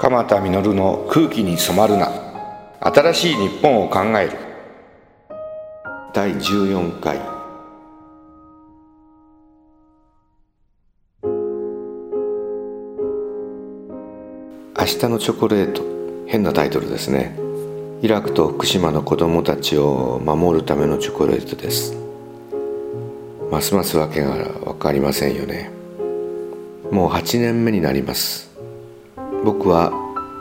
鎌田実の空気に染まるな。新しい日本を考える。第14回。明日のチョコレート。変なタイトルですね。イラクと福島の子供たちを守るためのチョコレートです。ますますわけが分かりませんよね。もう8年目になります。僕は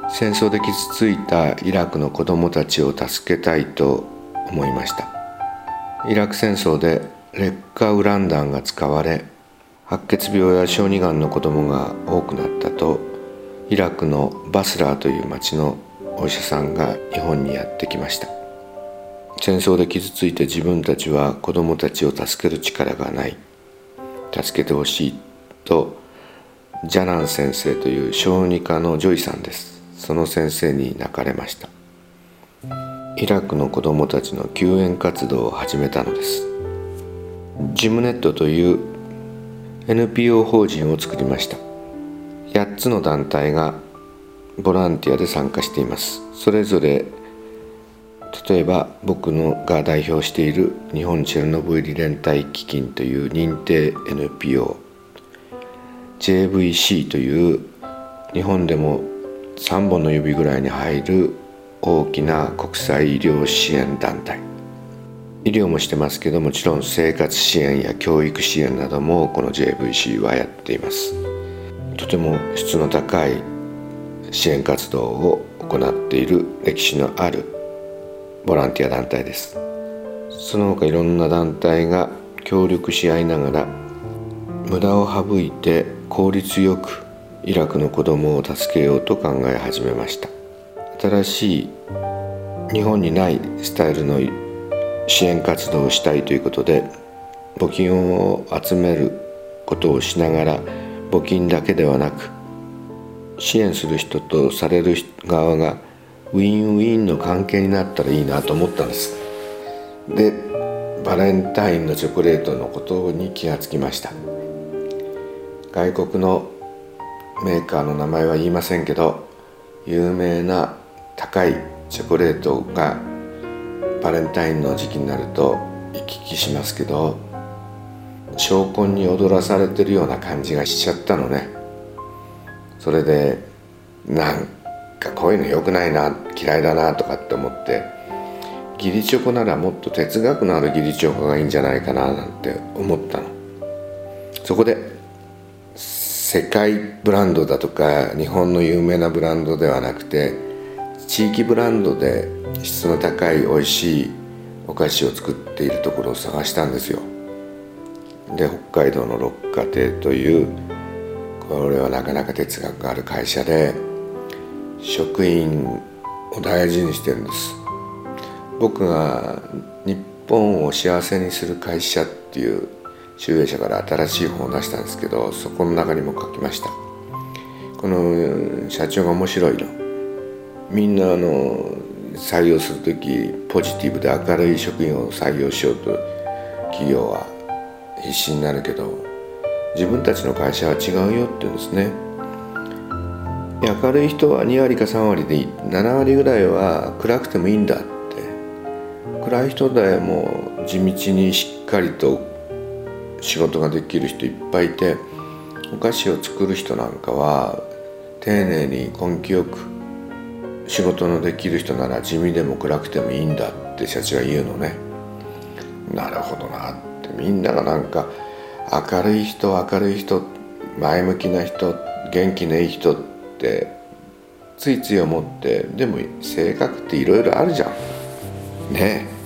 戦争で傷ついたイラクの子どもたちを助けたいと思いました。イラク戦争で劣化ウラン弾が使われ白血病や小児がんの子どもが多くなったとイラクのバスラーという町のお医者さんが日本にやってきました。戦争で傷ついて自分たちは子どもたちを助ける力がない。助けてほしいとジャナン先生という小児科の女医さんです。その先生に泣かれました。イラクの子どもたちの救援活動を始めたのです。ジムネットという NPO 法人を作りました。8つの団体がボランティアで参加しています。それぞれ例えば僕のが代表している日本チェルノブイリ連帯基金という認定 NPO JVC という日本でも3本の指ぐらいに入る大きな国際医療支援団体。医療もしてますけどもちろん生活支援や教育支援などもこの JVC はやっています。とても質の高い支援活動を行っている歴史のあるボランティア団体です。その他いろんな団体が協力し合いながら無駄を省いて効率よくイラクの子供を助けようと考え始めました。新しい日本にないスタイルの支援活動をしたいということで募金を集めることをしながら募金だけではなく支援する人とされる側がウィンウィンの関係になったらいいなと思ったんです。でバレンタインのチョコレートのことに気がつきました。外国のメーカーの名前は言いませんけど有名な高いチョコレートがバレンタインの時期になると行き来しますけど証拠に踊らされてるような感じがしちゃったのね。それでなんかこういうの良くないな嫌いだなとかって思って義理チョコならもっと哲学のある義理チョコがいいんじゃないかななんて思ったの。そこで世界ブランドだとか日本の有名なブランドではなくて地域ブランドで質の高い美味しいお菓子を作っているところを探したんですよ。で北海道の六花亭というこれはなかなか哲学がある会社で職員を大事にしてるんです。僕が日本を幸せにする会社っていう集英社から新しい本を出したんですけどそこの中にも書きました。この社長が面白いの。みんなあの採用する時ポジティブで明るい職員を採用しようと企業は必死になるけど自分たちの会社は違うよって言うんですね。明るい人は2割か3割でいい。7割ぐらいは暗くてもいいんだって。暗い人でもう地道にしっかりと仕事ができる人いっぱいいてお菓子を作る人なんかは丁寧に根気よく仕事のできる人なら地味でも暗くてもいいんだって社長が言うのね。なるほどなって。みんながなんか明るい人明るい人前向きな人元気のいい人ってついつい思ってでも性格っていろいろあるじゃん。ね。え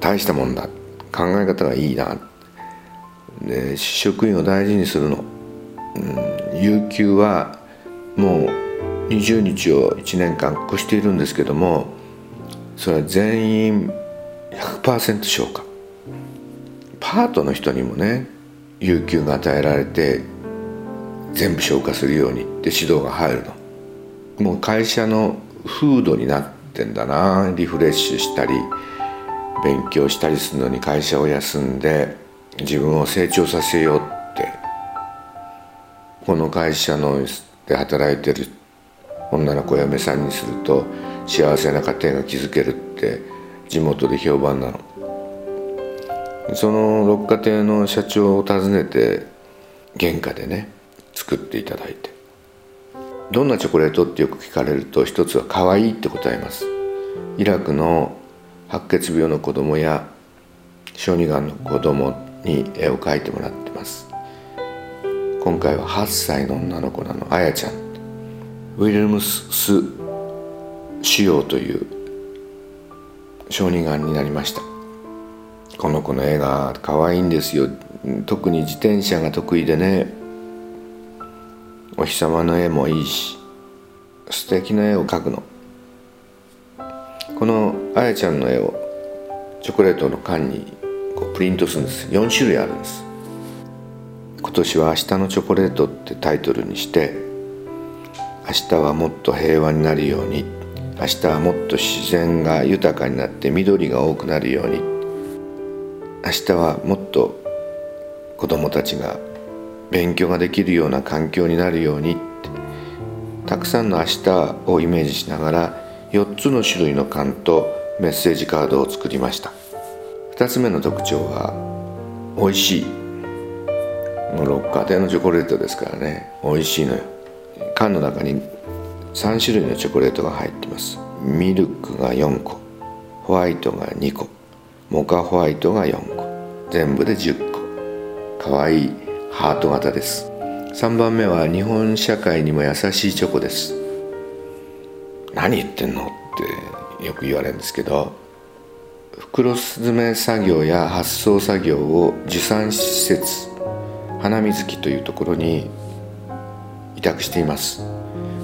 大したもんだ。考え方がいいなって。で職員を大事にするの、うん、有給はもう20日を1年間越しているんですけどもそれは全員100%消化。パートの人にもね有給が与えられて全部消化するようにって指導が入るの。もう会社の風土になってんだな。リフレッシュしたり勉強したりするのに会社を休んで自分を成長させようってこの会社ので働いてる女の子嫁さんにすると幸せな家庭が築けるって地元で評判なの。その六花亭の社長を訪ねて原価でね作っていただいて。どんなチョコレートってよく聞かれると一つは可愛いって答えます。イラクの白血病の子供や小児がんの子供に絵を描いてもらってます。今回は8歳の女の子なの。あやちゃん。ウィルムス腫瘍という小児がんになりました。この子の絵が可愛いんですよ。特に自転車が得意でね。お日様の絵もいいし素敵な絵を描くの。このあやちゃんの絵をチョコレートの缶にプリントするんです。4種類あるんです。今年は「明日のチョコレート」ってタイトルにして明日はもっと平和になるように明日はもっと自然が豊かになって緑が多くなるように明日はもっと子供たちが勉強ができるような環境になるようにたくさんの明日をイメージしながら4つの種類の缶とメッセージカードを作りました。2つ目の特徴は美味しい。もう六花亭のチョコレートですからね。美味しいのよ。缶の中に3種類のチョコレートが入ってます。ミルクが4個。ホワイトが2個。モカホワイトが4個。全部で10個。かわい。いハート型です。3番目は日本社会にも優しいチョコです。何言ってんのってよく言われるんですけど袋詰め作業や発送作業を受産施設花水木というところに委託しています。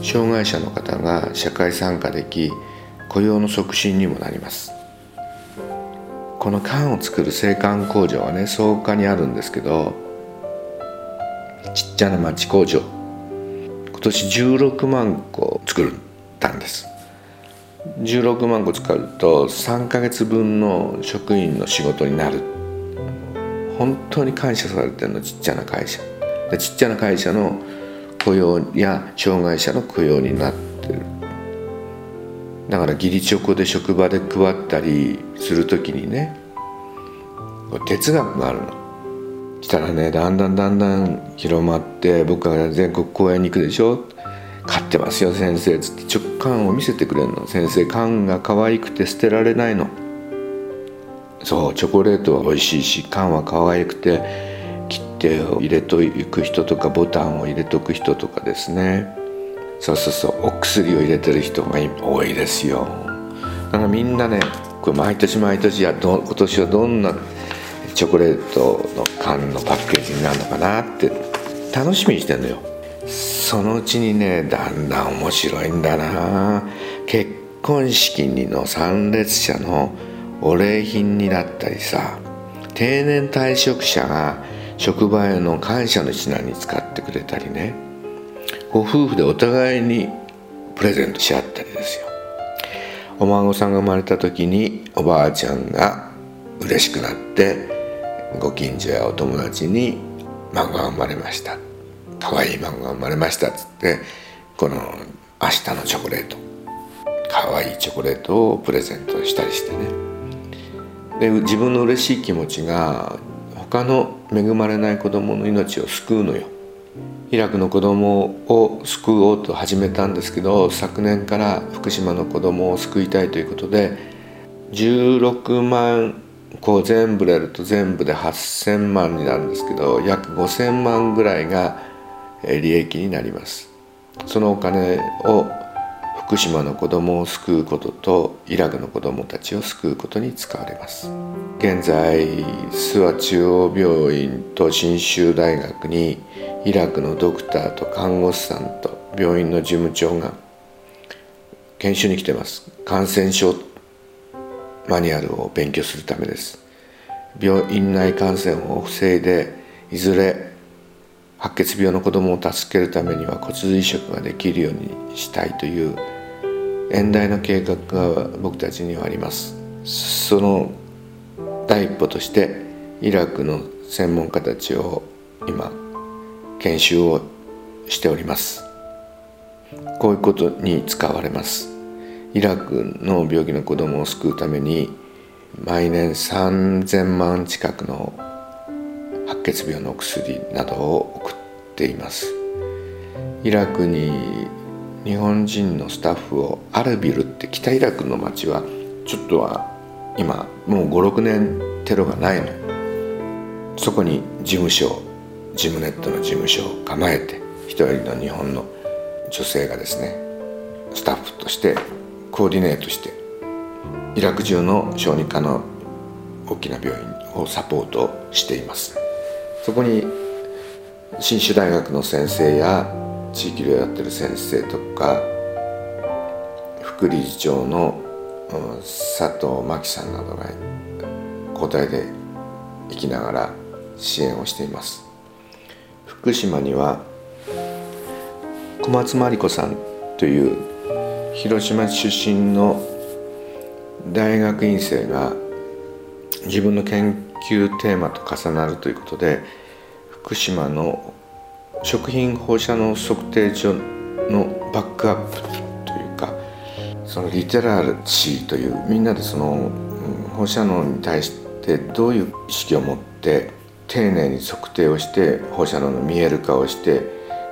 障害者の方が社会参加でき雇用の促進にもなります。この缶を作る製缶工場はね草加にあるんですけどちっちゃな町工場。今年16万個作ったんです。16万個使うと3ヶ月分の職員の仕事になる。本当に感謝されてるのちっちゃな会社。ちっちゃな会社の雇用や障害者の雇用になってる。だから義理チョコで職場で配ったりする時にね哲学があるの。したらねだんだんだんだん広まって僕が全国公演に行くでしょ。買ってますよ先生つって直感を見せてくれるの。先生缶が可愛くて捨てられないの。そうチョコレートは美味しいし缶は可愛くて切って入れとく人とかボタンを入れとく人とかですね。そうそうそうお薬を入れてる人が多いですよ。だからみんなねこれ毎年毎年やど今年はどんなチョコレートの缶のパッケージになるのかなって楽しみにしてんのよ。そのうちにねだんだん面白いんだな。結婚式にの参列者のお礼品になったりさ定年退職者が職場への感謝の品に使ってくれたりね。ご夫婦でお互いにプレゼントし合ったりですよ。お孫さんが生まれた時におばあちゃんが嬉しくなってご近所やお友達に孫が生まれました。可愛い孫が生まれましたっつってこの明日のチョコレート。可愛いチョコレートをプレゼントしたりしてね。で自分の嬉しい気持ちが他の恵まれない子供の命を救うのよ。イラクの子供を救おうと始めたんですけど昨年から福島の子供を救いたいということで16万こう全部入れると全部で8,000万になるんですけど約5,000万ぐらいが利益になります。そのお金を福島の子供を救うこととイラクの子供たちを救うことに使われます。現在諏訪中央病院と信州大学にイラクのドクターと看護師さんと病院の事務長が研修に来てます。感染症マニュアルを勉強するためです。病院内感染を防いでいずれ白血病の子どもを助けるためには骨髄移植ができるようにしたいという遠大の計画が僕たちにはあります。その第一歩としてイラクの専門家たちを今研修をしております。こういうことに使われます。イラクの病気の子供を救うために毎年3000万近くの白血病の薬などを送っています。イラクに日本人のスタッフをアルビルって北イラクの町はちょっとは今もう56年テロがないのそこに事務所ジムネットの事務所を構えて一人の日本の女性がですねスタッフとしてコーディネートしてイラク中の小児科の大きな病院をサポートしています。そこに信州大学の先生や地域でやってる先生とか副理事長の佐藤真紀さんなどが交代で生きながら支援をしています。福島には小松真理子さんという広島出身の大学院生が自分の研究テーマと重なるということで福島の食品放射能測定所のバックアップというかそのリテラルシーというみんなでその放射能に対してどういう意識を持って丁寧に測定をして放射能の見える化をして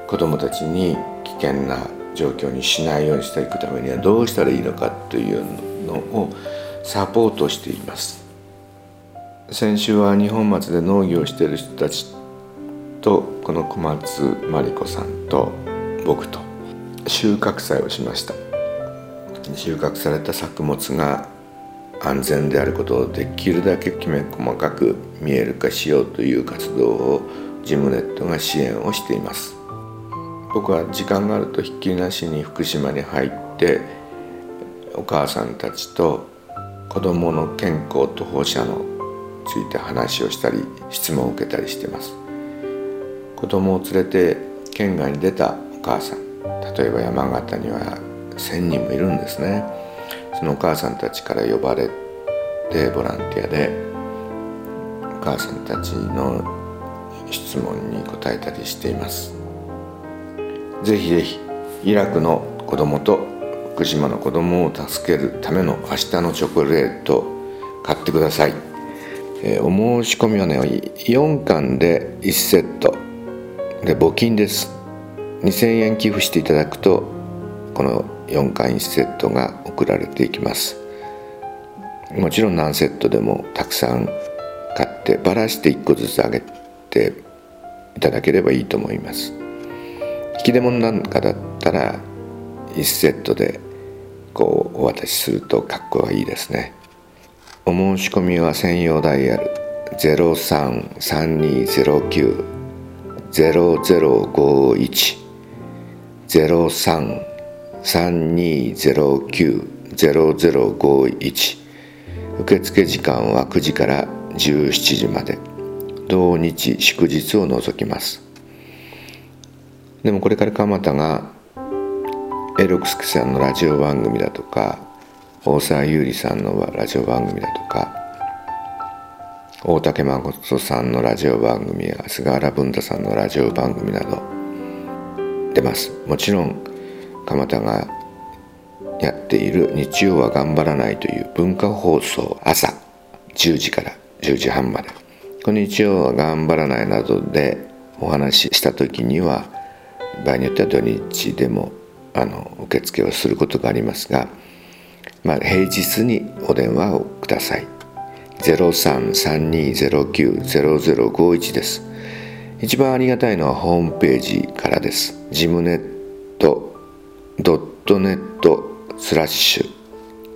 子どもたちに危険な状況にしないようにしていくためにはどうしたらいいのかというのをサポートしています。先週は二本松で農業をしている人たちとこの小松真理子さんと僕と収穫祭をしました。収穫された作物が安全であることをできるだけきめ細かく見える化しようという活動をジムネットが支援をしています。僕は時間があるとひっきりなしに福島に入ってお母さんたちと子どもの健康と放射能ついて話をしたり質問を受けたりしてます。子供を連れて県外に出たお母さん。例えば山形には1,000人もいるんですね。そのお母さんたちから呼ばれてボランティアでお母さんたちの質問に答えたりしています。ぜひぜひイラクの子供と福島の子供を助けるための明日のチョコレート買ってください、えー、お申し込みはね4巻で1セット。で募金です。2000円寄付していただくとこの4巻1セットが送られていきます。もちろん何セットでもたくさん買ってばらして1個ずつあげていただければいいと思います。引き出物なんかだったら1セットでこうお渡しするとかっこいいですね。お申し込みは専用ダイヤル。0332090051 0332090051受付時間は9時から17時まで。同日祝日を除きます。でもこれから蒲田がエロクスクさんのラジオ番組だとか大沢優里さんのラジオ番組だとか大竹誠さんのラジオ番組や菅原文太さんのラジオ番組など出ます。もちろん蒲田がやっている「日曜は頑張らない」という文化放送朝10時から10時半まで。この日曜は頑張らないなどでお話しした時には場合によっては土日でもあの受付をすることがありますが、まあ、平日にお電話をください。0332090051です。一番ありがたいのはホームページからです。ジムネットドットネットスラッシュ。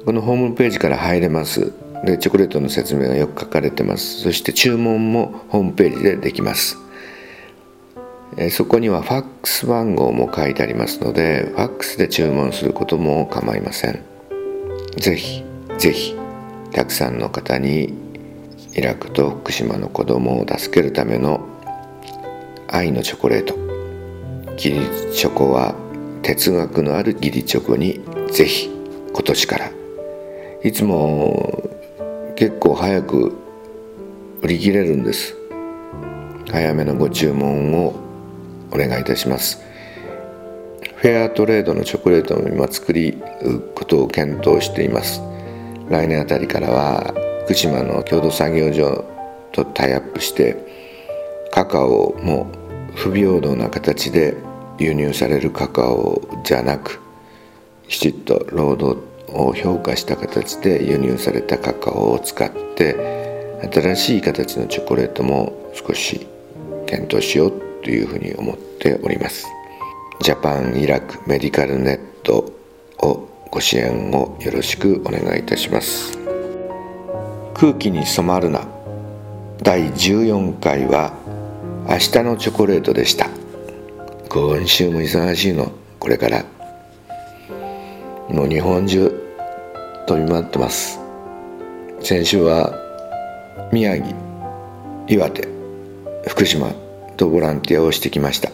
このホームページから入れます。でチョコレートの説明がよく書かれてます。そして注文もホームページでできます。えそこにはファックス番号も書いてありますのでファックスで注文することも構いません。ぜひぜひたくさんの方にイラクと福島の子供を助けるための愛のチョコレート。ギリチョコは哲学のあるギリチョコにぜひ今年から。いつも結構早く売り切れるんです。早めのご注文をお願いいたします。フェアトレードのチョコレートも今作りことを検討しています。来年あたりからは福島の共同作業所とタイアップしてカカオも不平等な形で輸入されるカカオじゃなくきちっと労働を評価した形で輸入されたカカオを使って新しい形のチョコレートも少し検討しようというふうに思っております。ジャパンイラクメディカルネットをご支援をよろしくお願いいたします。空気に染まるな。第14回は明日のチョコレートでした。今週も忙しいの。これから。もう日本中飛び回ってます。先週は宮城岩手福島とボランティアをしてきました。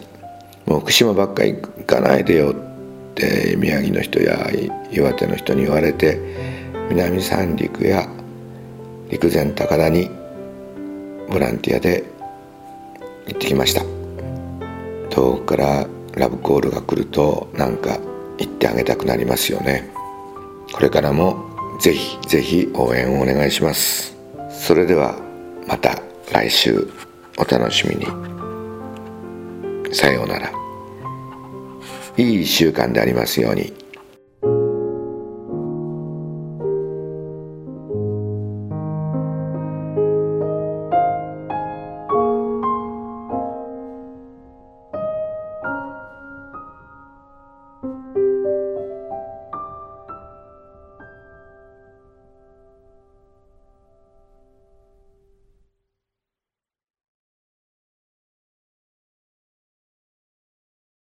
もう福島ばっか行かないでよって宮城の人や岩手の人に言われて南三陸や陸前高田にボランティアで行ってきました。遠くからラブコールが来るとなんか行ってあげたくなりますよね。これからもぜひぜひ応援をお願いします。それではまた来週お楽しみに。さようならいい1週間でありますように。